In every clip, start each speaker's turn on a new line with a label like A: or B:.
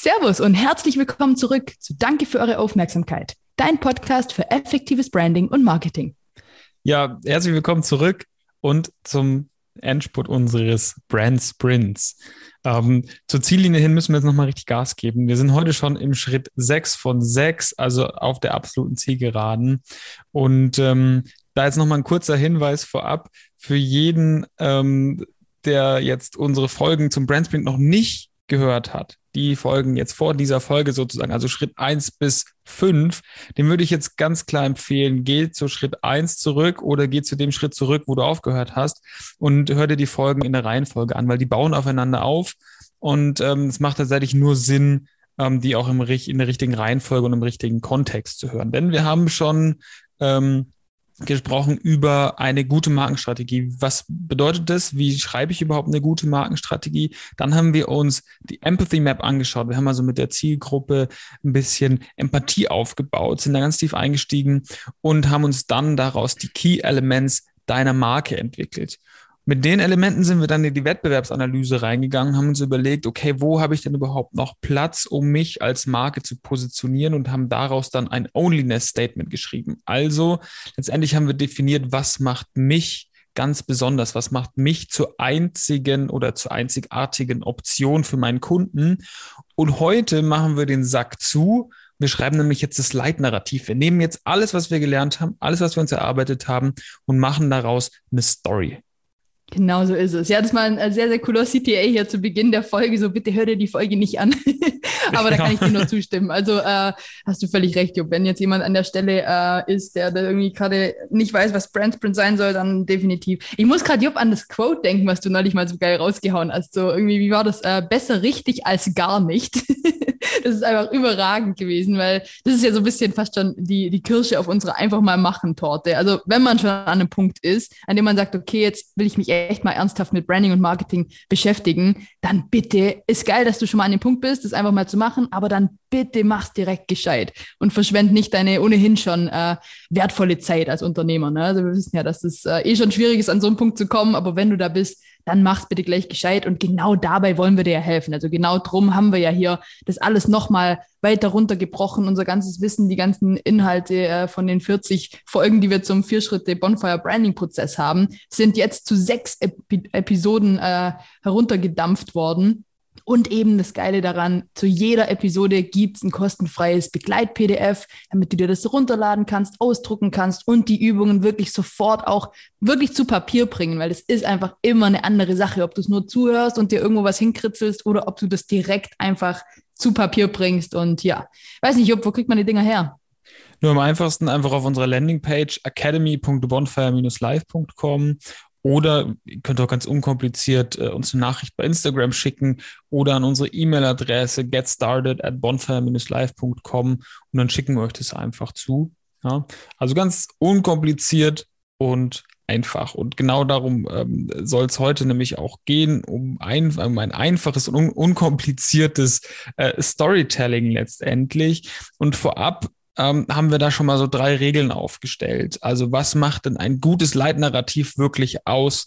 A: Servus und herzlich willkommen zurück zu Danke für eure Aufmerksamkeit, dein Podcast für effektives Branding und Marketing.
B: Ja, herzlich willkommen zurück und zum Endspurt unseres Brand Sprints. Ähm, zur Ziellinie hin müssen wir jetzt nochmal richtig Gas geben. Wir sind heute schon im Schritt 6 von 6, also auf der absoluten Zielgeraden. Und ähm, da jetzt nochmal ein kurzer Hinweis vorab für jeden, ähm, der jetzt unsere Folgen zum Brand Sprint noch nicht gehört hat, die Folgen jetzt vor dieser Folge sozusagen, also Schritt 1 bis 5, dem würde ich jetzt ganz klar empfehlen, geh zu Schritt 1 zurück oder geh zu dem Schritt zurück, wo du aufgehört hast und hör dir die Folgen in der Reihenfolge an, weil die bauen aufeinander auf und ähm, es macht tatsächlich nur Sinn, ähm, die auch im, in der richtigen Reihenfolge und im richtigen Kontext zu hören. Denn wir haben schon ähm, gesprochen über eine gute Markenstrategie. Was bedeutet das? Wie schreibe ich überhaupt eine gute Markenstrategie? Dann haben wir uns die Empathy Map angeschaut. Wir haben also mit der Zielgruppe ein bisschen Empathie aufgebaut, sind da ganz tief eingestiegen und haben uns dann daraus die Key Elements deiner Marke entwickelt. Mit den Elementen sind wir dann in die Wettbewerbsanalyse reingegangen, haben uns überlegt, okay, wo habe ich denn überhaupt noch Platz, um mich als Marke zu positionieren und haben daraus dann ein Onlyness-Statement geschrieben. Also letztendlich haben wir definiert, was macht mich ganz besonders, was macht mich zur einzigen oder zur einzigartigen Option für meinen Kunden. Und heute machen wir den Sack zu wir schreiben nämlich jetzt das Leitnarrativ. Wir nehmen jetzt alles, was wir gelernt haben, alles, was wir uns erarbeitet haben und machen daraus eine Story.
A: Genau so ist es. Ja, das war ein sehr, sehr cooler CTA hier zu Beginn der Folge. So, bitte hör dir die Folge nicht an. Aber da kann ich dir nur zustimmen. Also äh, hast du völlig recht, Jupp. Wenn jetzt jemand an der Stelle äh, ist, der, der irgendwie gerade nicht weiß, was Brandsprint sein soll, dann definitiv. Ich muss gerade, Jupp, an das Quote denken, was du neulich mal so geil rausgehauen hast. So irgendwie, wie war das? Äh, besser richtig als gar nicht. das ist einfach überragend gewesen, weil das ist ja so ein bisschen fast schon die, die Kirsche auf unserer einfach mal machen Torte. Also wenn man schon an einem Punkt ist, an dem man sagt, okay, jetzt will ich mich echt mal ernsthaft mit Branding und Marketing beschäftigen, dann bitte, ist geil, dass du schon mal an dem Punkt bist, das einfach mal zu machen, aber dann bitte mach's direkt gescheit und verschwend nicht deine ohnehin schon äh, wertvolle Zeit als Unternehmer. Ne? Also wir wissen ja, dass es äh, eh schon schwierig ist, an so einen Punkt zu kommen, aber wenn du da bist, dann mach's bitte gleich gescheit. Und genau dabei wollen wir dir ja helfen. Also genau drum haben wir ja hier das alles nochmal weiter runtergebrochen, unser ganzes Wissen, die ganzen Inhalte äh, von den 40 Folgen, die wir zum Vier-Schritte Bonfire Branding Prozess haben, sind jetzt zu sechs Epi Episoden äh, heruntergedampft worden. Und eben das Geile daran, zu jeder Episode gibt es ein kostenfreies Begleit-PDF, damit du dir das runterladen kannst, ausdrucken kannst und die Übungen wirklich sofort auch wirklich zu Papier bringen, weil es ist einfach immer eine andere Sache, ob du es nur zuhörst und dir irgendwo was hinkritzelst oder ob du das direkt einfach zu Papier bringst. Und ja, weiß nicht, wo kriegt man die Dinger her?
B: Nur am einfachsten einfach auf unserer Landingpage academy.bonfire-live.com oder ihr könnt auch ganz unkompliziert äh, uns eine Nachricht bei Instagram schicken oder an unsere E-Mail-Adresse getstarted at bonfire-live.com und dann schicken wir euch das einfach zu. Ja? Also ganz unkompliziert und einfach. Und genau darum ähm, soll es heute nämlich auch gehen, um ein, um ein einfaches und un unkompliziertes äh, Storytelling letztendlich. Und vorab ähm, haben wir da schon mal so drei Regeln aufgestellt. Also was macht denn ein gutes Leitnarrativ wirklich aus?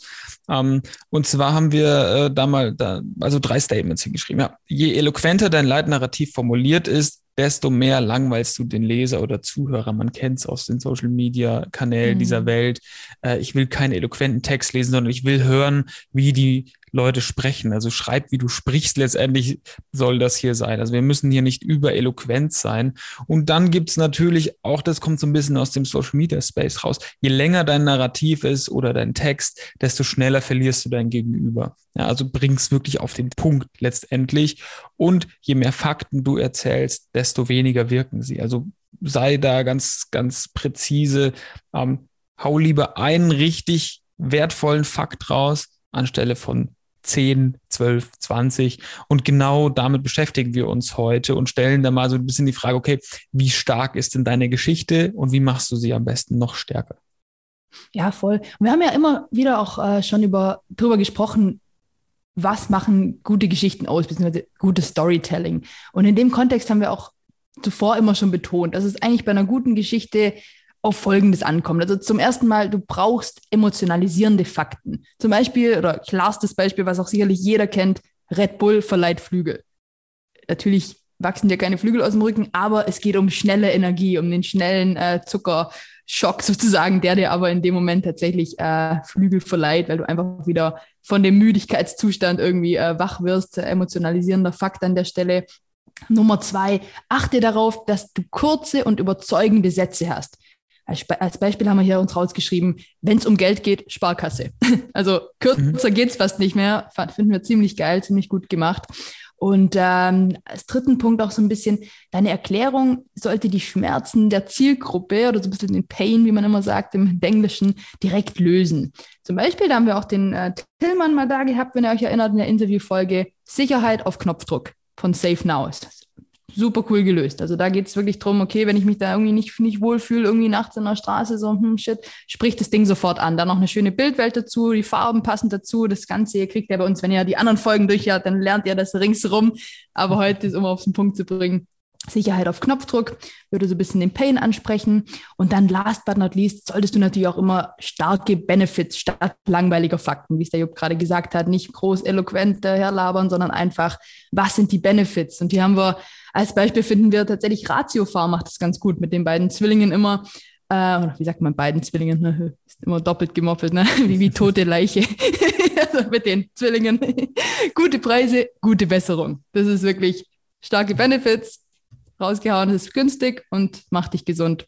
B: Ähm, und zwar haben wir äh, da mal da, also drei Statements hingeschrieben. Ja, je eloquenter dein Leitnarrativ formuliert ist, desto mehr langweilst du den Leser oder Zuhörer. Man kennt es aus den Social Media Kanälen mhm. dieser Welt. Äh, ich will keinen eloquenten Text lesen, sondern ich will hören, wie die Leute sprechen. Also schreib, wie du sprichst. Letztendlich soll das hier sein. Also wir müssen hier nicht über eloquent sein. Und dann gibt's natürlich auch, das kommt so ein bisschen aus dem Social Media Space raus. Je länger dein Narrativ ist oder dein Text, desto schneller verlierst du dein Gegenüber. Ja, also bring's wirklich auf den Punkt letztendlich. Und je mehr Fakten du erzählst, desto weniger wirken sie. Also sei da ganz, ganz präzise. Ähm, hau lieber einen richtig wertvollen Fakt raus, anstelle von 10, 12, 20. Und genau damit beschäftigen wir uns heute und stellen da mal so ein bisschen die Frage, okay, wie stark ist denn deine Geschichte und wie machst du sie am besten noch stärker?
A: Ja, voll. Und wir haben ja immer wieder auch äh, schon über darüber gesprochen, was machen gute Geschichten aus, beziehungsweise gutes Storytelling. Und in dem Kontext haben wir auch zuvor immer schon betont, dass es eigentlich bei einer guten Geschichte auf Folgendes ankommt. Also zum ersten Mal, du brauchst emotionalisierende Fakten. Zum Beispiel, oder klarstes Beispiel, was auch sicherlich jeder kennt, Red Bull verleiht Flügel. Natürlich wachsen dir keine Flügel aus dem Rücken, aber es geht um schnelle Energie, um den schnellen äh, Zuckerschock sozusagen, der dir aber in dem Moment tatsächlich äh, Flügel verleiht, weil du einfach wieder von dem Müdigkeitszustand irgendwie äh, wach wirst. Emotionalisierender Fakt an der Stelle. Nummer zwei, achte darauf, dass du kurze und überzeugende Sätze hast. Als, Beispiel haben wir hier uns rausgeschrieben, wenn es um Geld geht, Sparkasse. Also kürzer mhm. geht es fast nicht mehr. Finden wir ziemlich geil, ziemlich gut gemacht. Und ähm, als dritten Punkt auch so ein bisschen, deine Erklärung sollte die Schmerzen der Zielgruppe oder so ein bisschen den Pain, wie man immer sagt im Englischen, direkt lösen. Zum Beispiel, da haben wir auch den äh, Tillmann mal da gehabt, wenn ihr euch erinnert, in der Interviewfolge Sicherheit auf Knopfdruck von Safe Now ist super cool gelöst. Also da geht es wirklich darum, okay, wenn ich mich da irgendwie nicht, nicht wohlfühle, irgendwie nachts in der Straße, so, hm, shit, spricht das Ding sofort an. Dann noch eine schöne Bildwelt dazu, die Farben passen dazu, das Ganze, ihr kriegt ja bei uns, wenn ihr die anderen Folgen durchhört, dann lernt ihr das ringsrum. Aber heute ist, um auf den Punkt zu bringen, Sicherheit auf Knopfdruck, würde so ein bisschen den Pain ansprechen. Und dann last but not least solltest du natürlich auch immer starke Benefits statt langweiliger Fakten, wie es der Jupp gerade gesagt hat, nicht groß eloquent herlabern, sondern einfach, was sind die Benefits? Und hier haben wir als Beispiel finden wir tatsächlich Ratiofahr macht das ganz gut mit den beiden Zwillingen immer. Äh, oder wie sagt man beiden Zwillingen? Ne? Ist immer doppelt gemoppelt, ne? wie, wie tote Leiche. also mit den Zwillingen. gute Preise, gute Besserung. Das ist wirklich starke Benefits. Rausgehauen, ist günstig und macht dich gesund.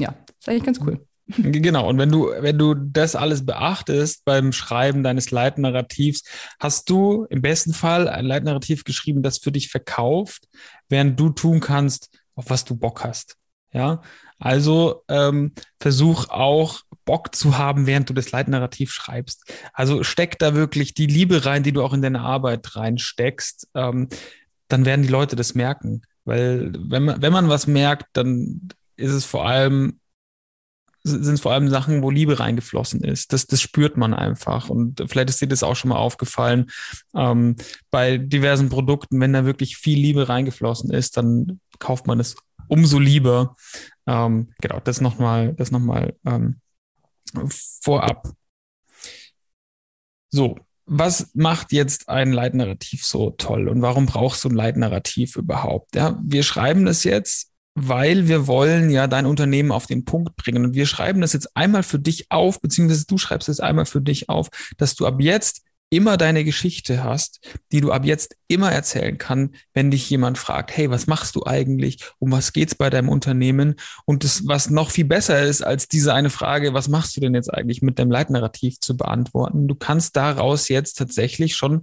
A: Ja, ist eigentlich ganz cool.
B: Genau, und wenn du, wenn du das alles beachtest beim Schreiben deines Leitnarrativs, hast du im besten Fall ein Leitnarrativ geschrieben, das für dich verkauft, während du tun kannst, auf was du Bock hast. Ja, also ähm, versuch auch Bock zu haben, während du das Leitnarrativ schreibst. Also steck da wirklich die Liebe rein, die du auch in deine Arbeit reinsteckst. Ähm, dann werden die Leute das merken. Weil wenn man, wenn man was merkt, dann ist es vor allem sind es vor allem Sachen, wo Liebe reingeflossen ist. Das, das spürt man einfach. Und vielleicht ist dir das auch schon mal aufgefallen. Ähm, bei diversen Produkten, wenn da wirklich viel Liebe reingeflossen ist, dann kauft man es umso lieber. Ähm, genau, das nochmal, das nochmal ähm, vorab. So, was macht jetzt ein Leitnarrativ so toll und warum brauchst du ein Leitnarrativ überhaupt? Ja, wir schreiben das jetzt weil wir wollen ja dein Unternehmen auf den Punkt bringen. Und wir schreiben das jetzt einmal für dich auf, beziehungsweise du schreibst es einmal für dich auf, dass du ab jetzt immer deine Geschichte hast, die du ab jetzt immer erzählen kann, wenn dich jemand fragt, hey, was machst du eigentlich? Um was geht's bei deinem Unternehmen? Und das, was noch viel besser ist, als diese eine Frage, was machst du denn jetzt eigentlich mit deinem Leitnarrativ zu beantworten? Du kannst daraus jetzt tatsächlich schon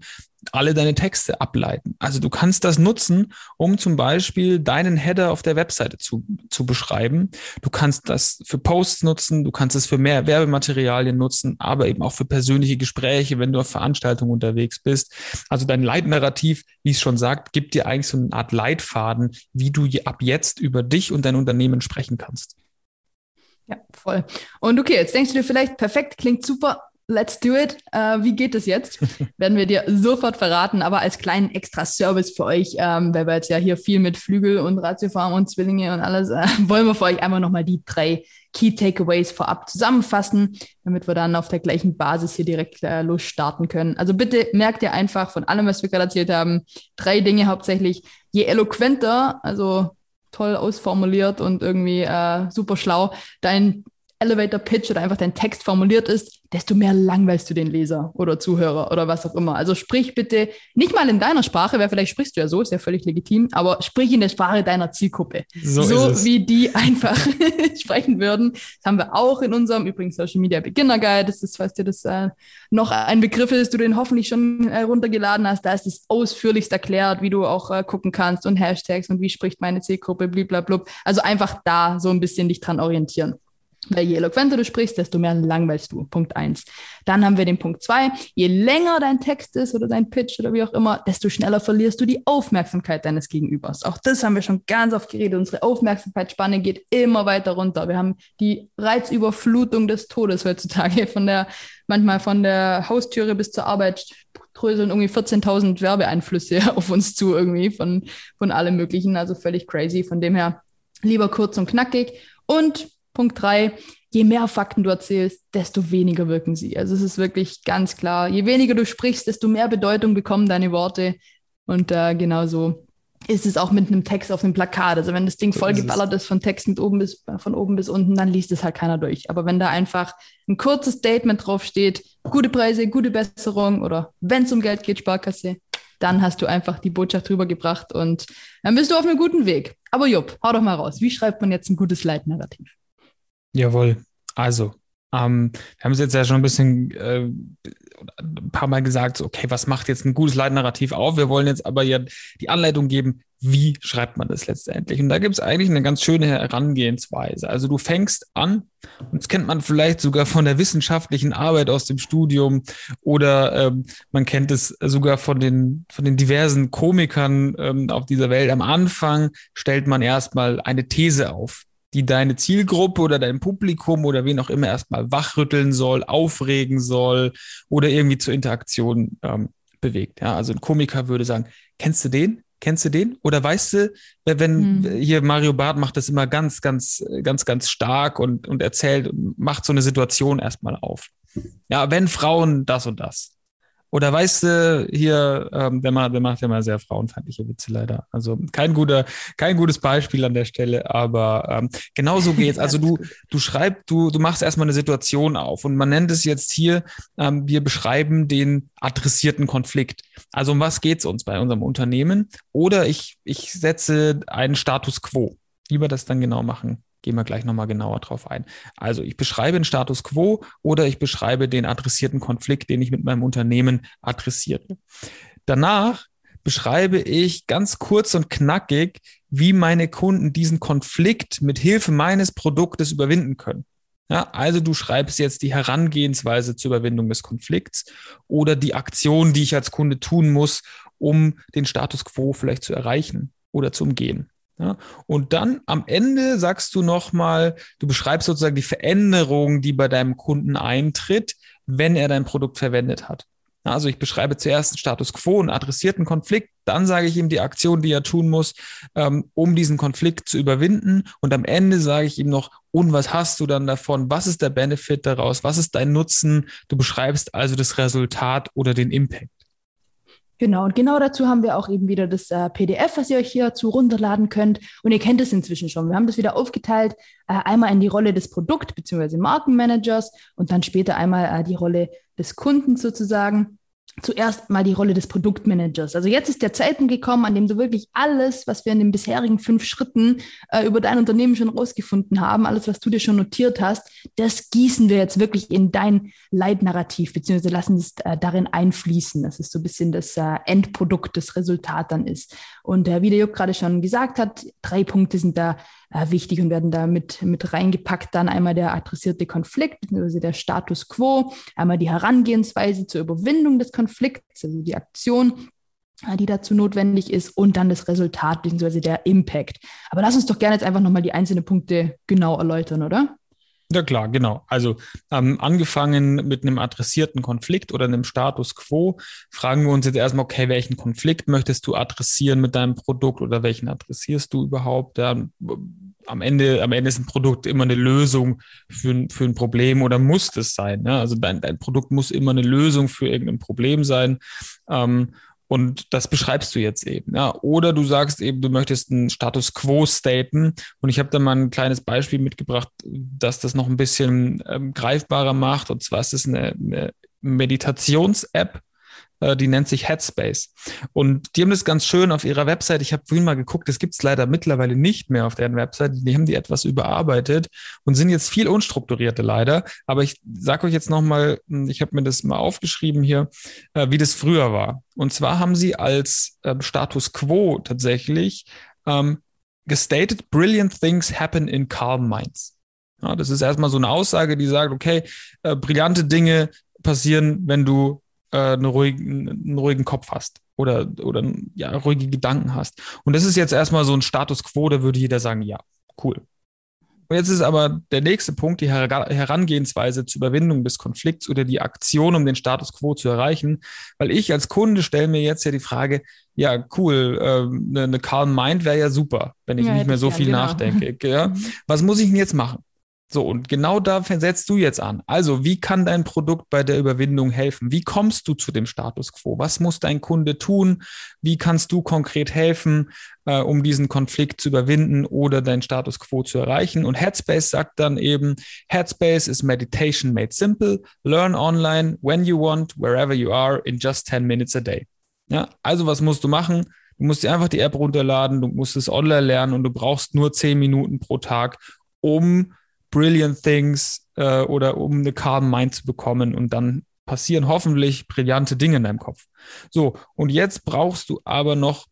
B: alle deine Texte ableiten. Also du kannst das nutzen, um zum Beispiel deinen Header auf der Webseite zu, zu beschreiben. Du kannst das für Posts nutzen, du kannst es für mehr Werbematerialien nutzen, aber eben auch für persönliche Gespräche, wenn du auf Veranstaltungen unterwegs bist. Also dein Leitnarrativ, wie es schon sagt, gibt dir eigentlich so eine Art Leitfaden, wie du ab jetzt über dich und dein Unternehmen sprechen kannst.
A: Ja, voll. Und okay, jetzt denkst du dir vielleicht, perfekt, klingt super, Let's do it. Äh, wie geht es jetzt? Werden wir dir sofort verraten, aber als kleinen Extra-Service für euch, ähm, weil wir jetzt ja hier viel mit Flügel und Ratiofarm und Zwillinge und alles, äh, wollen wir für euch einmal nochmal die drei Key Takeaways vorab zusammenfassen, damit wir dann auf der gleichen Basis hier direkt äh, losstarten können. Also bitte merkt ihr einfach von allem, was wir gerade erzählt haben, drei Dinge hauptsächlich. Je eloquenter, also toll ausformuliert und irgendwie äh, super schlau dein Elevator Pitch oder einfach dein Text formuliert ist, desto mehr langweilst du den Leser oder Zuhörer oder was auch immer. Also sprich bitte nicht mal in deiner Sprache, weil vielleicht sprichst du ja so, ist ja völlig legitim, aber sprich in der Sprache deiner Zielgruppe. So, so wie die einfach sprechen würden. Das haben wir auch in unserem übrigens Social Media Beginner Guide. Das ist, falls dir das äh, noch ein Begriff ist, du den hoffentlich schon äh, runtergeladen hast. Da ist es ausführlichst erklärt, wie du auch äh, gucken kannst und Hashtags und wie spricht meine Zielgruppe, blablabla. Also einfach da so ein bisschen dich dran orientieren. Weil je eloquenter du sprichst, desto mehr langweilst du. Punkt eins. Dann haben wir den Punkt zwei. Je länger dein Text ist oder dein Pitch oder wie auch immer, desto schneller verlierst du die Aufmerksamkeit deines Gegenübers. Auch das haben wir schon ganz oft geredet. Unsere Aufmerksamkeitsspanne geht immer weiter runter. Wir haben die Reizüberflutung des Todes heutzutage. Von der, manchmal von der Haustüre bis zur Arbeit dröseln irgendwie 14.000 Werbeeinflüsse auf uns zu irgendwie von, von allem Möglichen. Also völlig crazy. Von dem her lieber kurz und knackig. Und Punkt drei, je mehr Fakten du erzählst, desto weniger wirken sie. Also es ist wirklich ganz klar, je weniger du sprichst, desto mehr Bedeutung bekommen deine Worte. Und äh, genau so ist es auch mit einem Text auf dem Plakat. Also wenn das Ding voll geballert ist von Text mit oben bis, von oben bis unten, dann liest es halt keiner durch. Aber wenn da einfach ein kurzes Statement draufsteht, gute Preise, gute Besserung oder wenn es um Geld geht, Sparkasse, dann hast du einfach die Botschaft rübergebracht und dann bist du auf einem guten Weg. Aber Jupp, hau doch mal raus. Wie schreibt man jetzt ein gutes Leitnarrativ?
B: Jawohl. Also, ähm, wir haben es jetzt ja schon ein bisschen äh, ein paar Mal gesagt, okay, was macht jetzt ein gutes Leitnarrativ auf? Wir wollen jetzt aber ja die Anleitung geben, wie schreibt man das letztendlich? Und da gibt es eigentlich eine ganz schöne Herangehensweise. Also du fängst an, und das kennt man vielleicht sogar von der wissenschaftlichen Arbeit aus dem Studium oder ähm, man kennt es sogar von den, von den diversen Komikern ähm, auf dieser Welt. Am Anfang stellt man erstmal eine These auf die deine Zielgruppe oder dein Publikum oder wen auch immer erstmal wachrütteln soll, aufregen soll oder irgendwie zur Interaktion ähm, bewegt. Ja, also ein Komiker würde sagen, kennst du den? Kennst du den? Oder weißt du, wenn hm. hier Mario Barth macht das immer ganz, ganz, ganz, ganz stark und, und erzählt, macht so eine Situation erstmal auf. Ja, wenn Frauen das und das. Oder weißt du, hier, ähm, der, macht, der macht ja mal sehr frauenfeindliche Witze leider. Also kein guter, kein gutes Beispiel an der Stelle, aber ähm, genau so geht's. Also du, du schreibst, du, du machst erstmal eine Situation auf und man nennt es jetzt hier, ähm, wir beschreiben den adressierten Konflikt. Also um was geht's uns bei unserem Unternehmen? Oder ich, ich setze einen Status quo. Wie wir das dann genau machen, Gehen wir gleich nochmal genauer drauf ein. Also ich beschreibe den Status quo oder ich beschreibe den adressierten Konflikt, den ich mit meinem Unternehmen adressiere. Danach beschreibe ich ganz kurz und knackig, wie meine Kunden diesen Konflikt mit Hilfe meines Produktes überwinden können. Ja, also du schreibst jetzt die Herangehensweise zur Überwindung des Konflikts oder die Aktion, die ich als Kunde tun muss, um den Status quo vielleicht zu erreichen oder zu umgehen. Ja, und dann am Ende sagst du nochmal, du beschreibst sozusagen die Veränderung, die bei deinem Kunden eintritt, wenn er dein Produkt verwendet hat. Also ich beschreibe zuerst einen Status quo, einen adressierten Konflikt, dann sage ich ihm die Aktion, die er tun muss, ähm, um diesen Konflikt zu überwinden. Und am Ende sage ich ihm noch, und was hast du dann davon? Was ist der Benefit daraus? Was ist dein Nutzen? Du beschreibst also das Resultat oder den Impact.
A: Genau, und genau dazu haben wir auch eben wieder das äh, PDF, was ihr euch hierzu runterladen könnt. Und ihr kennt es inzwischen schon. Wir haben das wieder aufgeteilt, äh, einmal in die Rolle des Produkt- bzw. Markenmanagers und dann später einmal äh, die Rolle des Kunden sozusagen zuerst mal die Rolle des Produktmanagers. Also jetzt ist der Zeitpunkt gekommen, an dem du wirklich alles, was wir in den bisherigen fünf Schritten äh, über dein Unternehmen schon rausgefunden haben, alles, was du dir schon notiert hast, das gießen wir jetzt wirklich in dein Leitnarrativ, beziehungsweise lassen es äh, darin einfließen. Das ist so ein bisschen das äh, Endprodukt, das Resultat dann ist. Und äh, wie der Jupp gerade schon gesagt hat, drei Punkte sind da äh, wichtig und werden da mit, mit reingepackt. Dann einmal der adressierte Konflikt, beziehungsweise der Status quo, einmal die Herangehensweise zur Überwindung des Konflikts, also die Aktion, äh, die dazu notwendig ist und dann das Resultat beziehungsweise der Impact. Aber lass uns doch gerne jetzt einfach nochmal die einzelnen Punkte genau erläutern, oder?
B: Ja klar, genau. Also ähm, angefangen mit einem adressierten Konflikt oder einem Status quo, fragen wir uns jetzt erstmal, okay, welchen Konflikt möchtest du adressieren mit deinem Produkt oder welchen adressierst du überhaupt? Ja, am Ende, am Ende ist ein Produkt immer eine Lösung für, für ein Problem oder muss es sein. Ne? Also dein, dein Produkt muss immer eine Lösung für irgendein Problem sein. Ähm, und das beschreibst du jetzt eben. Ja. Oder du sagst eben, du möchtest einen Status quo staten. Und ich habe da mal ein kleines Beispiel mitgebracht, dass das noch ein bisschen ähm, greifbarer macht. Und zwar ist es eine, eine Meditations-App, die nennt sich Headspace. Und die haben das ganz schön auf ihrer Website. Ich habe vorhin mal geguckt, das gibt es leider mittlerweile nicht mehr auf deren Website. Die haben die etwas überarbeitet und sind jetzt viel unstrukturierter leider. Aber ich sage euch jetzt nochmal, hm, ich habe mir das mal aufgeschrieben hier, äh, wie das früher war. Und zwar haben sie als äh, Status quo tatsächlich ähm, gestated, brilliant things happen in calm minds. Ja, das ist erstmal so eine Aussage, die sagt, okay, äh, brillante Dinge passieren, wenn du äh, einen, ruhigen, einen ruhigen Kopf hast oder, oder ja, ruhige Gedanken hast. Und das ist jetzt erstmal so ein Status quo, da würde jeder sagen, ja, cool. Und jetzt ist aber der nächste Punkt, die Herangehensweise zur Überwindung des Konflikts oder die Aktion, um den Status quo zu erreichen. Weil ich als Kunde stelle mir jetzt ja die Frage, ja, cool, äh, eine, eine Calm Mind wäre ja super, wenn ich ja, nicht mehr so viel genau. nachdenke. Ja? Was muss ich denn jetzt machen? So, und genau da setzt du jetzt an. Also, wie kann dein Produkt bei der Überwindung helfen? Wie kommst du zu dem Status quo? Was muss dein Kunde tun? Wie kannst du konkret helfen, äh, um diesen Konflikt zu überwinden oder dein Status quo zu erreichen? Und Headspace sagt dann eben, Headspace is meditation made simple. Learn online when you want, wherever you are, in just 10 minutes a day. Ja, also was musst du machen? Du musst dir einfach die App runterladen, du musst es online lernen und du brauchst nur 10 Minuten pro Tag, um Brilliant Things äh, oder um eine Calm Mind zu bekommen und dann passieren hoffentlich brillante Dinge in deinem Kopf. So, und jetzt brauchst du aber noch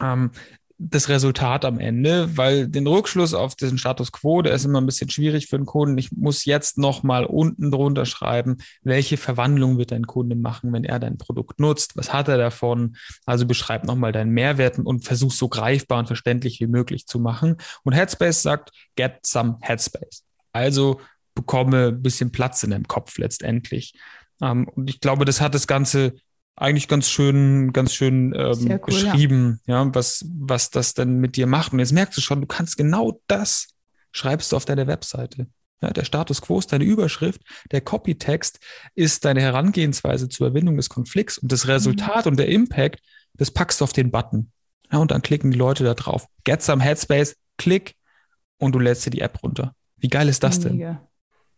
B: ähm, das Resultat am Ende, weil den Rückschluss auf diesen Status quo, der ist immer ein bisschen schwierig für den Kunden. Ich muss jetzt nochmal unten drunter schreiben, welche Verwandlung wird dein Kunde machen, wenn er dein Produkt nutzt? Was hat er davon? Also beschreib nochmal deinen Mehrwert und versuch so greifbar und verständlich wie möglich zu machen. Und Headspace sagt, get some Headspace. Also bekomme ein bisschen Platz in deinem Kopf letztendlich. Ähm, und ich glaube, das hat das Ganze eigentlich ganz schön, ganz schön ähm, cool, beschrieben, ja. ja, was, was das denn mit dir macht. Und jetzt merkst du schon, du kannst genau das schreibst du auf deiner Webseite. Ja, der Status quo ist deine Überschrift, der Copytext ist deine Herangehensweise zur Erwindung des Konflikts und das Resultat mhm. und der Impact, das packst du auf den Button. Ja, und dann klicken die Leute da drauf. Get some Headspace, klick und du lädst dir die App runter. Wie geil ist das Mega. denn?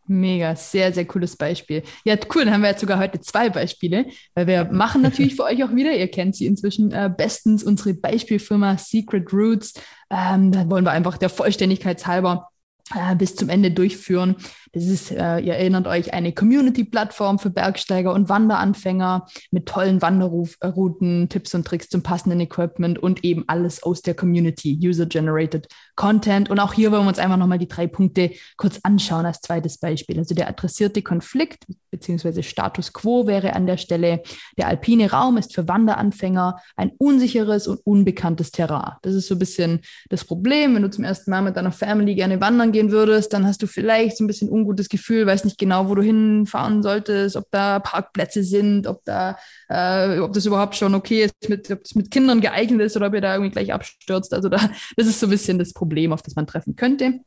A: Mega, sehr, sehr cooles Beispiel. Ja, cool, dann haben wir jetzt sogar heute zwei Beispiele, weil wir machen natürlich für euch auch wieder, ihr kennt sie inzwischen äh, bestens, unsere Beispielfirma Secret Roots. Ähm, da wollen wir einfach der Vollständigkeit halber äh, bis zum Ende durchführen. Das ist, äh, ihr erinnert euch, eine Community-Plattform für Bergsteiger und Wanderanfänger mit tollen Wanderrouten, Tipps und Tricks zum passenden Equipment und eben alles aus der Community, User-Generated Content. Und auch hier wollen wir uns einfach nochmal die drei Punkte kurz anschauen als zweites Beispiel. Also der adressierte Konflikt bzw. Status quo wäre an der Stelle, der alpine Raum ist für Wanderanfänger ein unsicheres und unbekanntes Terrain. Das ist so ein bisschen das Problem. Wenn du zum ersten Mal mit deiner Family gerne wandern gehen würdest, dann hast du vielleicht so ein bisschen ungutes Gefühl, weiß nicht genau, wo du hinfahren solltest, ob da Parkplätze sind, ob da, äh, ob das überhaupt schon okay ist, mit, ob das mit Kindern geeignet ist oder ob ihr da irgendwie gleich abstürzt. Also da, das ist so ein bisschen das Problem, auf das man treffen könnte.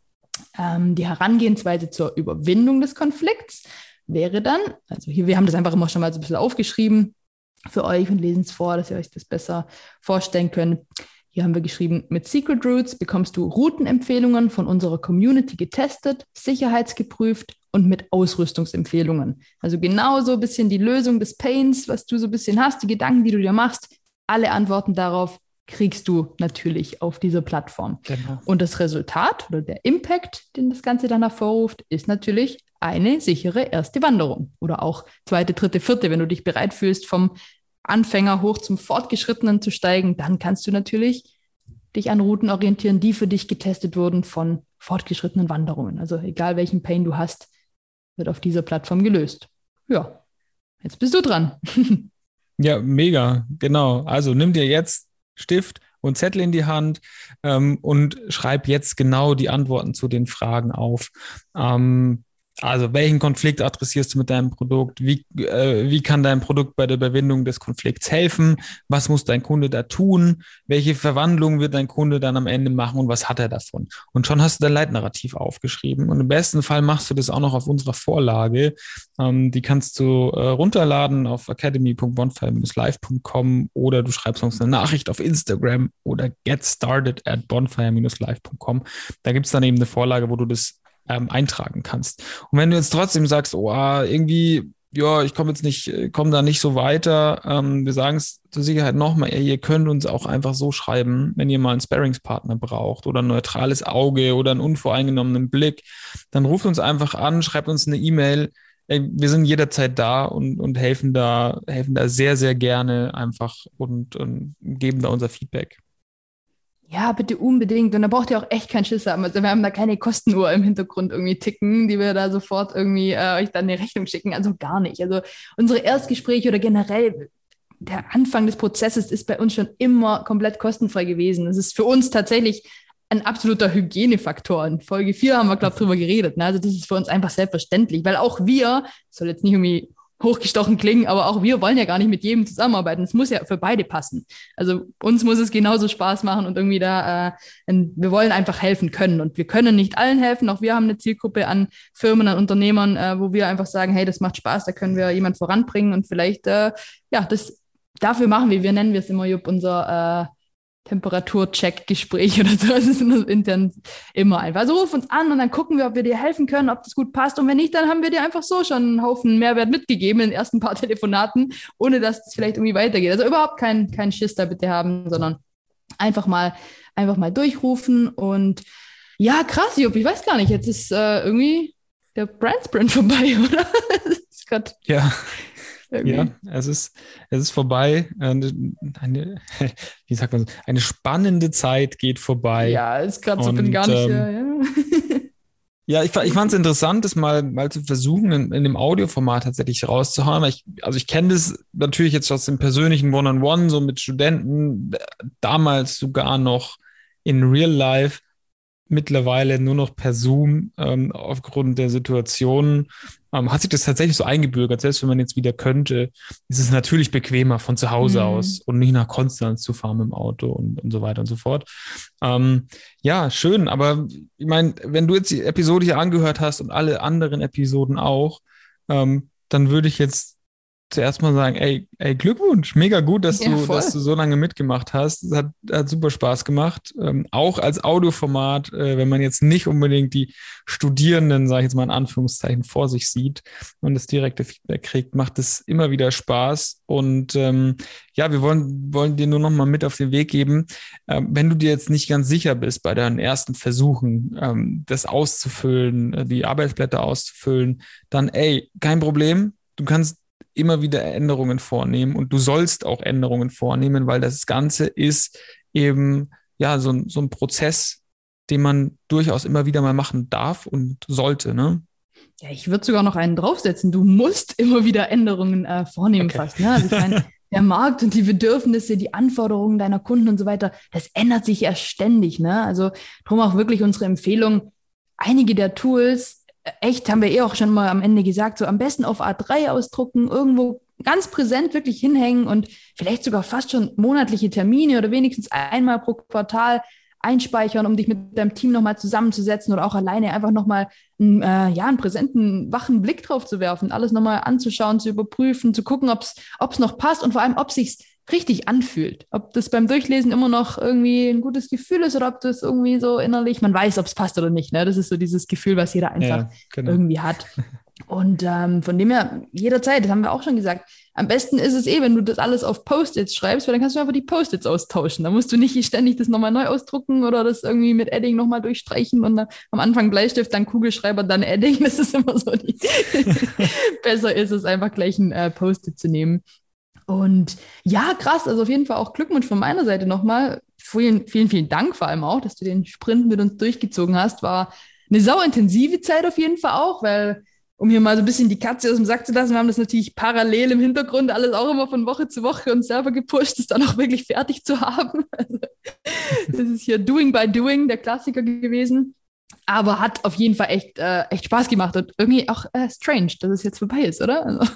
A: Ähm, die Herangehensweise zur Überwindung des Konflikts wäre dann, also hier, wir haben das einfach immer schon mal so ein bisschen aufgeschrieben für euch und lesen es vor, dass ihr euch das besser vorstellen könnt. Hier haben wir geschrieben, mit Secret Routes bekommst du Routenempfehlungen von unserer Community getestet, sicherheitsgeprüft und mit Ausrüstungsempfehlungen. Also genauso ein bisschen die Lösung des Pains, was du so ein bisschen hast, die Gedanken, die du dir machst. Alle Antworten darauf kriegst du natürlich auf dieser Plattform. Genau. Und das Resultat oder der Impact, den das Ganze dann hervorruft, ist natürlich eine sichere erste Wanderung oder auch zweite, dritte, vierte, wenn du dich bereit fühlst, vom Anfänger hoch zum Fortgeschrittenen zu steigen, dann kannst du natürlich dich an Routen orientieren, die für dich getestet wurden von fortgeschrittenen Wanderungen. Also egal welchen Pain du hast, wird auf dieser Plattform gelöst. Ja, jetzt bist du dran.
B: ja, mega, genau. Also nimm dir jetzt Stift und Zettel in die Hand ähm, und schreib jetzt genau die Antworten zu den Fragen auf. Ähm, also welchen Konflikt adressierst du mit deinem Produkt? Wie, äh, wie kann dein Produkt bei der Überwindung des Konflikts helfen? Was muss dein Kunde da tun? Welche Verwandlung wird dein Kunde dann am Ende machen und was hat er davon? Und schon hast du dein Leitnarrativ aufgeschrieben. Und im besten Fall machst du das auch noch auf unserer Vorlage. Ähm, die kannst du äh, runterladen auf academy.bonfire-live.com oder du schreibst uns eine Nachricht auf Instagram oder get started at bonfire-live.com. Da gibt es dann eben eine Vorlage, wo du das ähm, eintragen kannst. Und wenn du jetzt trotzdem sagst, oh, ah, irgendwie, ja, ich komme jetzt nicht, äh, komme da nicht so weiter, ähm, wir sagen es zur Sicherheit nochmal, ihr könnt uns auch einfach so schreiben, wenn ihr mal einen Sparringspartner braucht oder ein neutrales Auge oder einen unvoreingenommenen Blick, dann ruft uns einfach an, schreibt uns eine E-Mail. Wir sind jederzeit da und, und helfen da, helfen da sehr, sehr gerne einfach und, und geben da unser Feedback.
A: Ja, bitte unbedingt. Und da braucht ihr auch echt keinen Schiss haben. Also wir haben da keine Kostenuhr im Hintergrund irgendwie ticken, die wir da sofort irgendwie äh, euch dann eine Rechnung schicken. Also gar nicht. Also unsere Erstgespräche oder generell der Anfang des Prozesses ist bei uns schon immer komplett kostenfrei gewesen. Das ist für uns tatsächlich ein absoluter Hygienefaktor. In Folge 4 haben wir, glaube ich, drüber geredet. Ne? Also das ist für uns einfach selbstverständlich, weil auch wir, soll jetzt nicht irgendwie hochgestochen klingen, aber auch wir wollen ja gar nicht mit jedem zusammenarbeiten. Es muss ja für beide passen. Also uns muss es genauso Spaß machen und irgendwie da, äh, wir wollen einfach helfen können und wir können nicht allen helfen. Auch wir haben eine Zielgruppe an Firmen, an Unternehmern, äh, wo wir einfach sagen, hey, das macht Spaß, da können wir jemand voranbringen und vielleicht, äh, ja, das dafür machen wir, wir nennen wir es immer, Jupp, unser äh, Temperaturcheck-Gespräch oder so. Das ist intern immer einfach. Also ruf uns an und dann gucken wir, ob wir dir helfen können, ob das gut passt. Und wenn nicht, dann haben wir dir einfach so schon einen Haufen Mehrwert mitgegeben in den ersten paar Telefonaten, ohne dass es vielleicht irgendwie weitergeht. Also überhaupt keinen kein Schiss da bitte haben, sondern einfach mal, einfach mal durchrufen. Und ja, krass, Jupp, ich weiß gar nicht, jetzt ist äh, irgendwie der Brand Sprint vorbei, oder?
B: ja. Irgendwie. Ja, es ist, es ist vorbei. Eine, eine, wie sagt man, eine spannende Zeit geht vorbei.
A: Ja, ist gerade so, bin gar nicht. Ähm,
B: ja, ja. ich, ich fand es interessant, das mal, mal zu versuchen, in, in dem Audioformat tatsächlich rauszuhauen. Ich, also ich kenne das natürlich jetzt aus dem persönlichen One-on-One, -on -One, so mit Studenten, damals sogar noch in Real Life mittlerweile nur noch per Zoom ähm, aufgrund der Situation. Ähm, hat sich das tatsächlich so eingebürgert, selbst wenn man jetzt wieder könnte, ist es natürlich bequemer von zu Hause mhm. aus und nicht nach Konstanz zu fahren mit dem Auto und, und so weiter und so fort. Ähm, ja, schön, aber ich meine, wenn du jetzt die Episode hier angehört hast und alle anderen Episoden auch, ähm, dann würde ich jetzt zuerst mal sagen, ey, ey Glückwunsch, mega gut, dass, ja, du, dass du so lange mitgemacht hast. Es hat, hat super Spaß gemacht. Ähm, auch als Audioformat, äh, wenn man jetzt nicht unbedingt die Studierenden, sage ich jetzt mal in Anführungszeichen, vor sich sieht und das direkte Feedback kriegt, macht es immer wieder Spaß. Und ähm, ja, wir wollen, wollen dir nur noch mal mit auf den Weg geben, ähm, wenn du dir jetzt nicht ganz sicher bist bei deinen ersten Versuchen, ähm, das auszufüllen, äh, die Arbeitsblätter auszufüllen, dann ey, kein Problem. Du kannst immer wieder Änderungen vornehmen und du sollst auch Änderungen vornehmen, weil das Ganze ist eben ja so, so ein Prozess, den man durchaus immer wieder mal machen darf und sollte. Ne?
A: Ja, ich würde sogar noch einen draufsetzen. Du musst immer wieder Änderungen äh, vornehmen okay. fast. Ne? Also ich meine, der Markt und die Bedürfnisse, die Anforderungen deiner Kunden und so weiter, das ändert sich ja ständig. Ne? Also darum auch wirklich unsere Empfehlung, einige der Tools echt, haben wir eh auch schon mal am Ende gesagt, so am besten auf A3 ausdrucken, irgendwo ganz präsent wirklich hinhängen und vielleicht sogar fast schon monatliche Termine oder wenigstens einmal pro Quartal einspeichern, um dich mit deinem Team nochmal zusammenzusetzen oder auch alleine einfach nochmal einen, äh, ja, einen präsenten, wachen Blick drauf zu werfen, alles nochmal anzuschauen, zu überprüfen, zu gucken, ob es noch passt und vor allem, ob sich's richtig anfühlt. Ob das beim Durchlesen immer noch irgendwie ein gutes Gefühl ist oder ob das irgendwie so innerlich, man weiß, ob es passt oder nicht. Ne? Das ist so dieses Gefühl, was jeder einfach ja, genau. irgendwie hat. Und ähm, von dem her, jederzeit, das haben wir auch schon gesagt, am besten ist es eh, wenn du das alles auf Post-its schreibst, weil dann kannst du einfach die Post-its austauschen. Da musst du nicht ständig das nochmal neu ausdrucken oder das irgendwie mit Edding nochmal durchstreichen und dann am Anfang Bleistift, dann Kugelschreiber, dann Edding. Das ist immer so die. Besser ist es einfach gleich ein äh, Post-it zu nehmen. Und ja, krass, also auf jeden Fall auch Glückwunsch von meiner Seite nochmal. Vielen, vielen, vielen Dank vor allem auch, dass du den Sprint mit uns durchgezogen hast. War eine sauintensive Zeit auf jeden Fall auch, weil, um hier mal so ein bisschen die Katze aus dem Sack zu lassen, wir haben das natürlich parallel im Hintergrund alles auch immer von Woche zu Woche uns selber gepusht, das dann auch wirklich fertig zu haben. Also, das ist hier Doing by Doing, der Klassiker gewesen. Aber hat auf jeden Fall echt, äh, echt Spaß gemacht und irgendwie auch äh, strange, dass es jetzt vorbei ist, oder? Also.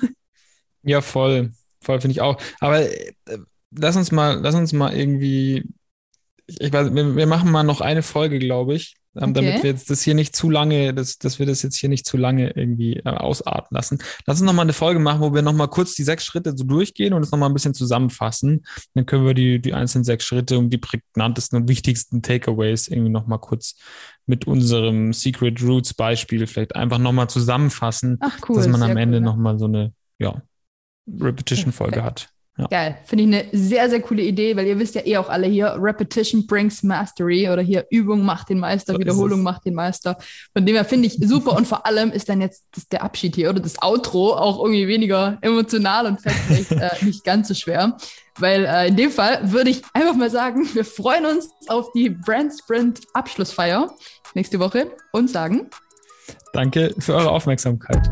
B: Ja, voll voll finde ich auch. Aber äh, lass uns mal, lass uns mal irgendwie, ich weiß, wir, wir machen mal noch eine Folge, glaube ich, ähm, okay. damit wir jetzt das hier nicht zu lange, dass, dass wir das jetzt hier nicht zu lange irgendwie äh, ausarten lassen. Lass uns noch mal eine Folge machen, wo wir noch mal kurz die sechs Schritte so durchgehen und es noch mal ein bisschen zusammenfassen. Dann können wir die, die einzelnen sechs Schritte und die prägnantesten und wichtigsten Takeaways irgendwie noch mal kurz mit unserem Secret Roots Beispiel vielleicht einfach noch mal zusammenfassen, Ach, cool, dass man am Ende cool, noch mal so eine, ja, Repetition-Folge hat.
A: Ja. Geil. Finde ich eine sehr, sehr coole Idee, weil ihr wisst ja eh auch alle hier, Repetition brings Mastery oder hier Übung macht den Meister, so Wiederholung macht den Meister. Von dem her finde ich super und vor allem ist dann jetzt das, der Abschied hier oder das Outro auch irgendwie weniger emotional und vielleicht äh, nicht ganz so schwer. Weil äh, in dem Fall würde ich einfach mal sagen, wir freuen uns auf die Brand Sprint Abschlussfeier nächste Woche und sagen
B: Danke für eure Aufmerksamkeit.